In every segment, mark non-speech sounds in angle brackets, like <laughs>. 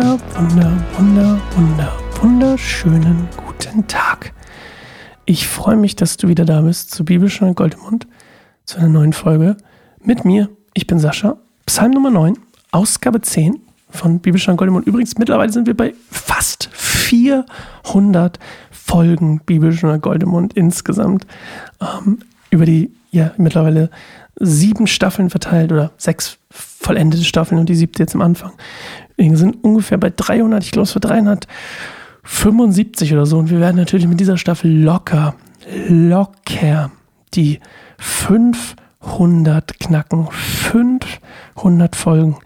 wunder, wunder, wunder, wunder, wunderschönen guten Tag. Ich freue mich, dass du wieder da bist zu Bibelstunde Goldemund, zu einer neuen Folge mit mir. Ich bin Sascha, Psalm Nummer 9, Ausgabe 10 von Bibelstunde Goldemund. Übrigens, mittlerweile sind wir bei fast 400 Folgen Bibelstunde Goldemund insgesamt. Ähm, über die ja mittlerweile sieben Staffeln verteilt oder sechs vollendete Staffeln und die siebte jetzt am Anfang. Wir sind ungefähr bei 300, ich glaube es war 375 oder so und wir werden natürlich mit dieser Staffel locker, locker die 500 knacken. 500 Folgen.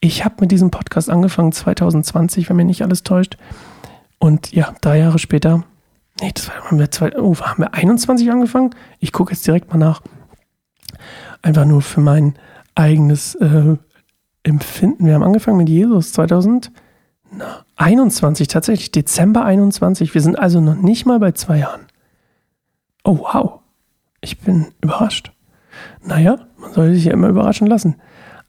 Ich habe mit diesem Podcast angefangen 2020, wenn mir nicht alles täuscht. Und ja, drei Jahre später, nee, das war, haben wir, zwei, oh, haben wir 21 angefangen? Ich gucke jetzt direkt mal nach einfach nur für mein eigenes äh, Empfinden. Wir haben angefangen mit Jesus 2021, tatsächlich Dezember 21. Wir sind also noch nicht mal bei zwei Jahren. Oh, wow. Ich bin überrascht. Naja, man soll sich ja immer überraschen lassen.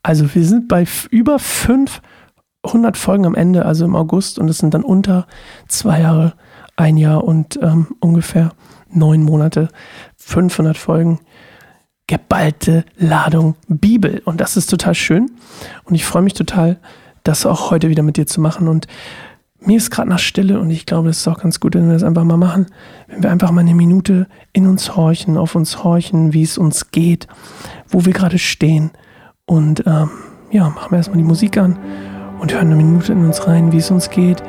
Also wir sind bei über 500 Folgen am Ende, also im August, und es sind dann unter zwei Jahre, ein Jahr und ähm, ungefähr neun Monate, 500 Folgen geballte Ladung Bibel. Und das ist total schön. Und ich freue mich total, das auch heute wieder mit dir zu machen. Und mir ist gerade nach Stille und ich glaube, es ist auch ganz gut, wenn wir das einfach mal machen. Wenn wir einfach mal eine Minute in uns horchen, auf uns horchen, wie es uns geht, wo wir gerade stehen. Und ähm, ja, machen wir erstmal die Musik an und hören eine Minute in uns rein, wie es uns geht.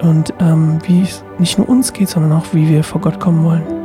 Und ähm, wie es nicht nur uns geht, sondern auch wie wir vor Gott kommen wollen.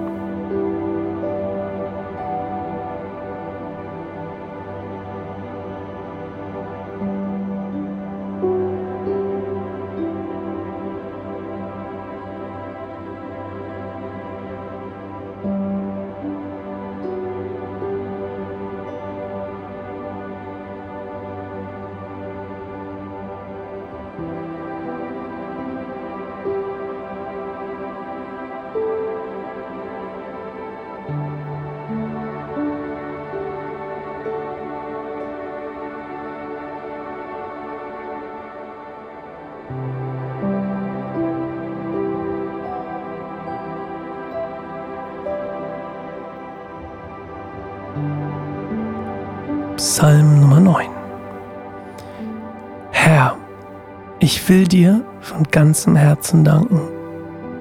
Psalm Nummer 9. Herr, ich will dir von ganzem Herzen danken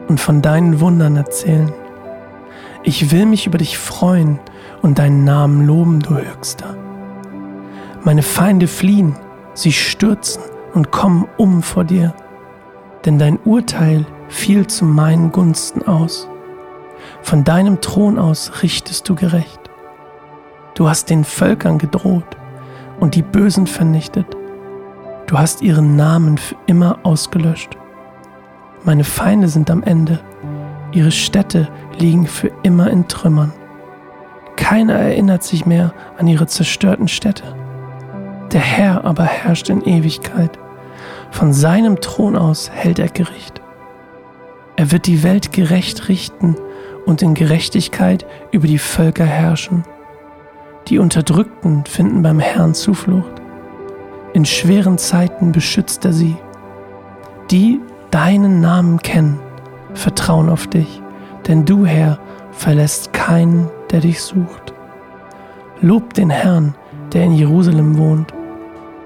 und von deinen Wundern erzählen. Ich will mich über dich freuen und deinen Namen loben, du Höchster. Meine Feinde fliehen, sie stürzen und kommen um vor dir, denn dein Urteil fiel zu meinen Gunsten aus. Von deinem Thron aus richtest du gerecht. Du hast den Völkern gedroht und die Bösen vernichtet. Du hast ihren Namen für immer ausgelöscht. Meine Feinde sind am Ende. Ihre Städte liegen für immer in Trümmern. Keiner erinnert sich mehr an ihre zerstörten Städte. Der Herr aber herrscht in Ewigkeit. Von seinem Thron aus hält er Gericht. Er wird die Welt gerecht richten und in Gerechtigkeit über die Völker herrschen. Die Unterdrückten finden beim Herrn Zuflucht. In schweren Zeiten beschützt er sie. Die deinen Namen kennen, vertrauen auf dich, denn du, Herr, verlässt keinen, der dich sucht. Lob den Herrn, der in Jerusalem wohnt.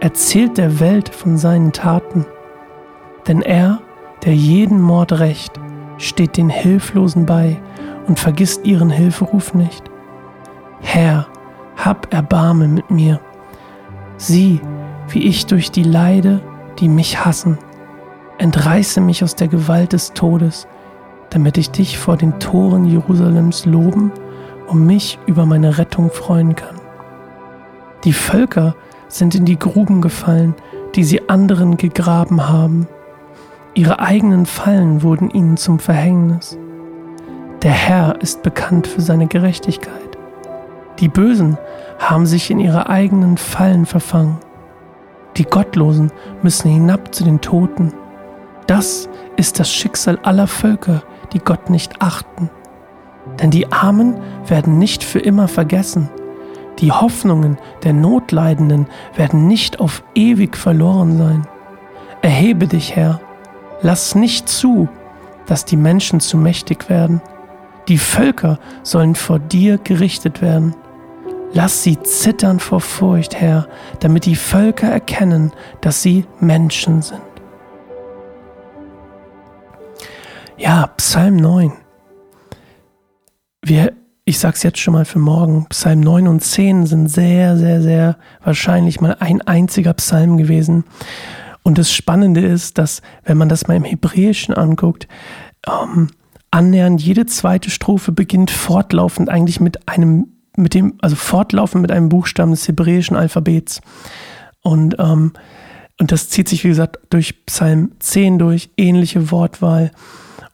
Erzählt der Welt von seinen Taten. Denn er, der jeden Mord rächt, steht den Hilflosen bei und vergisst ihren Hilferuf nicht. Hab Erbarme mit mir. Sieh, wie ich durch die leide, die mich hassen. Entreiße mich aus der Gewalt des Todes, damit ich dich vor den Toren Jerusalems loben und mich über meine Rettung freuen kann. Die Völker sind in die Gruben gefallen, die sie anderen gegraben haben. Ihre eigenen Fallen wurden ihnen zum Verhängnis. Der Herr ist bekannt für seine Gerechtigkeit. Die Bösen haben sich in ihre eigenen Fallen verfangen. Die Gottlosen müssen hinab zu den Toten. Das ist das Schicksal aller Völker, die Gott nicht achten. Denn die Armen werden nicht für immer vergessen. Die Hoffnungen der Notleidenden werden nicht auf ewig verloren sein. Erhebe dich, Herr. Lass nicht zu, dass die Menschen zu mächtig werden. Die Völker sollen vor dir gerichtet werden. Lass sie zittern vor Furcht, Herr, damit die Völker erkennen, dass sie Menschen sind. Ja, Psalm 9. Wir, ich sag's jetzt schon mal für morgen, Psalm 9 und 10 sind sehr, sehr, sehr wahrscheinlich mal ein einziger Psalm gewesen. Und das Spannende ist, dass, wenn man das mal im Hebräischen anguckt, ähm, annähernd jede zweite Strophe beginnt fortlaufend eigentlich mit einem, mit dem, also fortlaufend mit einem Buchstaben des hebräischen Alphabets. Und, ähm, und das zieht sich, wie gesagt, durch Psalm 10 durch, ähnliche Wortwahl.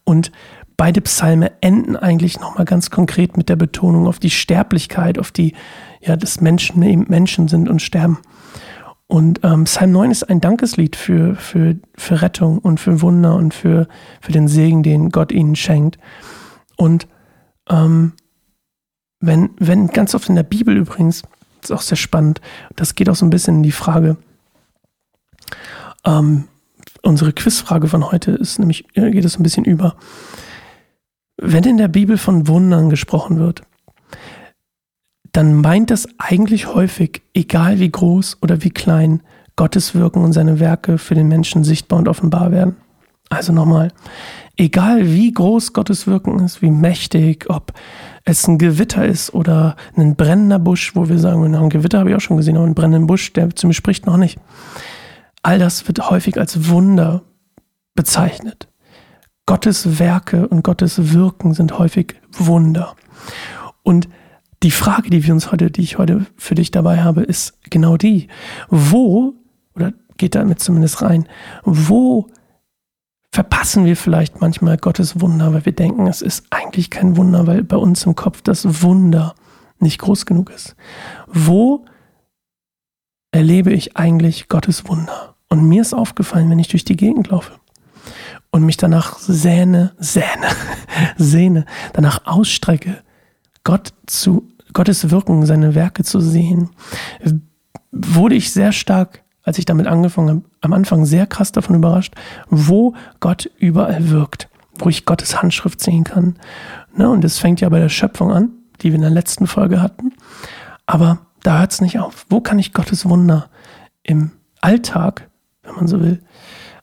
Und beide Psalme enden eigentlich nochmal ganz konkret mit der Betonung auf die Sterblichkeit, auf die, ja, dass Menschen eben Menschen sind und sterben. Und ähm, Psalm 9 ist ein Dankeslied für, für, für Rettung und für Wunder und für, für den Segen, den Gott ihnen schenkt. Und ähm, wenn, wenn ganz oft in der Bibel übrigens, das ist auch sehr spannend, das geht auch so ein bisschen in die Frage, ähm, unsere Quizfrage von heute ist nämlich, äh, geht es ein bisschen über. Wenn in der Bibel von Wundern gesprochen wird, dann meint das eigentlich häufig, egal wie groß oder wie klein Gottes Wirken und seine Werke für den Menschen sichtbar und offenbar werden. Also nochmal, egal wie groß Gottes Wirken ist, wie mächtig, ob es ein Gewitter ist oder ein brennender Busch, wo wir sagen, ein Gewitter habe ich auch schon gesehen, aber einen brennenden Busch, der zu mir spricht noch nicht. All das wird häufig als Wunder bezeichnet. Gottes Werke und Gottes Wirken sind häufig Wunder. Und die Frage, die wir uns heute, die ich heute für dich dabei habe, ist genau die. Wo, oder geht damit zumindest rein, wo verpassen wir vielleicht manchmal Gottes Wunder, weil wir denken, es ist eigentlich kein Wunder, weil bei uns im Kopf das Wunder nicht groß genug ist. Wo erlebe ich eigentlich Gottes Wunder? Und mir ist aufgefallen, wenn ich durch die Gegend laufe und mich danach sehne, sehne, <laughs> sehne, danach ausstrecke, Gott zu Gottes Wirken, seine Werke zu sehen, wurde ich sehr stark, als ich damit angefangen habe, am Anfang sehr krass davon überrascht, wo Gott überall wirkt, wo ich Gottes Handschrift sehen kann. Ne, und das fängt ja bei der Schöpfung an, die wir in der letzten Folge hatten. Aber da hört es nicht auf. Wo kann ich Gottes Wunder im Alltag, wenn man so will,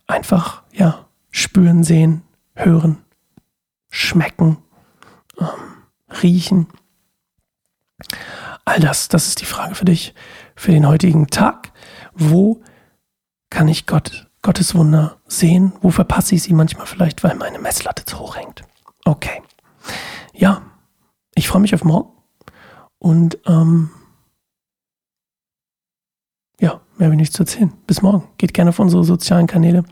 einfach ja spüren, sehen, hören, schmecken, ähm, riechen? All das, das ist die Frage für dich, für den heutigen Tag. Wo kann ich Gott, Gottes Wunder sehen? Wo verpasse ich sie manchmal vielleicht, weil meine Messlatte zu hoch hängt? Okay. Ja, ich freue mich auf morgen. Und ähm, ja, mehr habe ich nichts zu erzählen. Bis morgen. Geht gerne auf unsere sozialen Kanäle.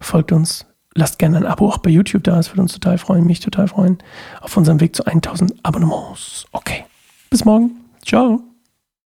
Folgt uns. Lasst gerne ein Abo auch bei YouTube da. Es würde uns total freuen, mich total freuen. Auf unserem Weg zu 1000 Abonnements. Okay. Bis morgen. Ciao.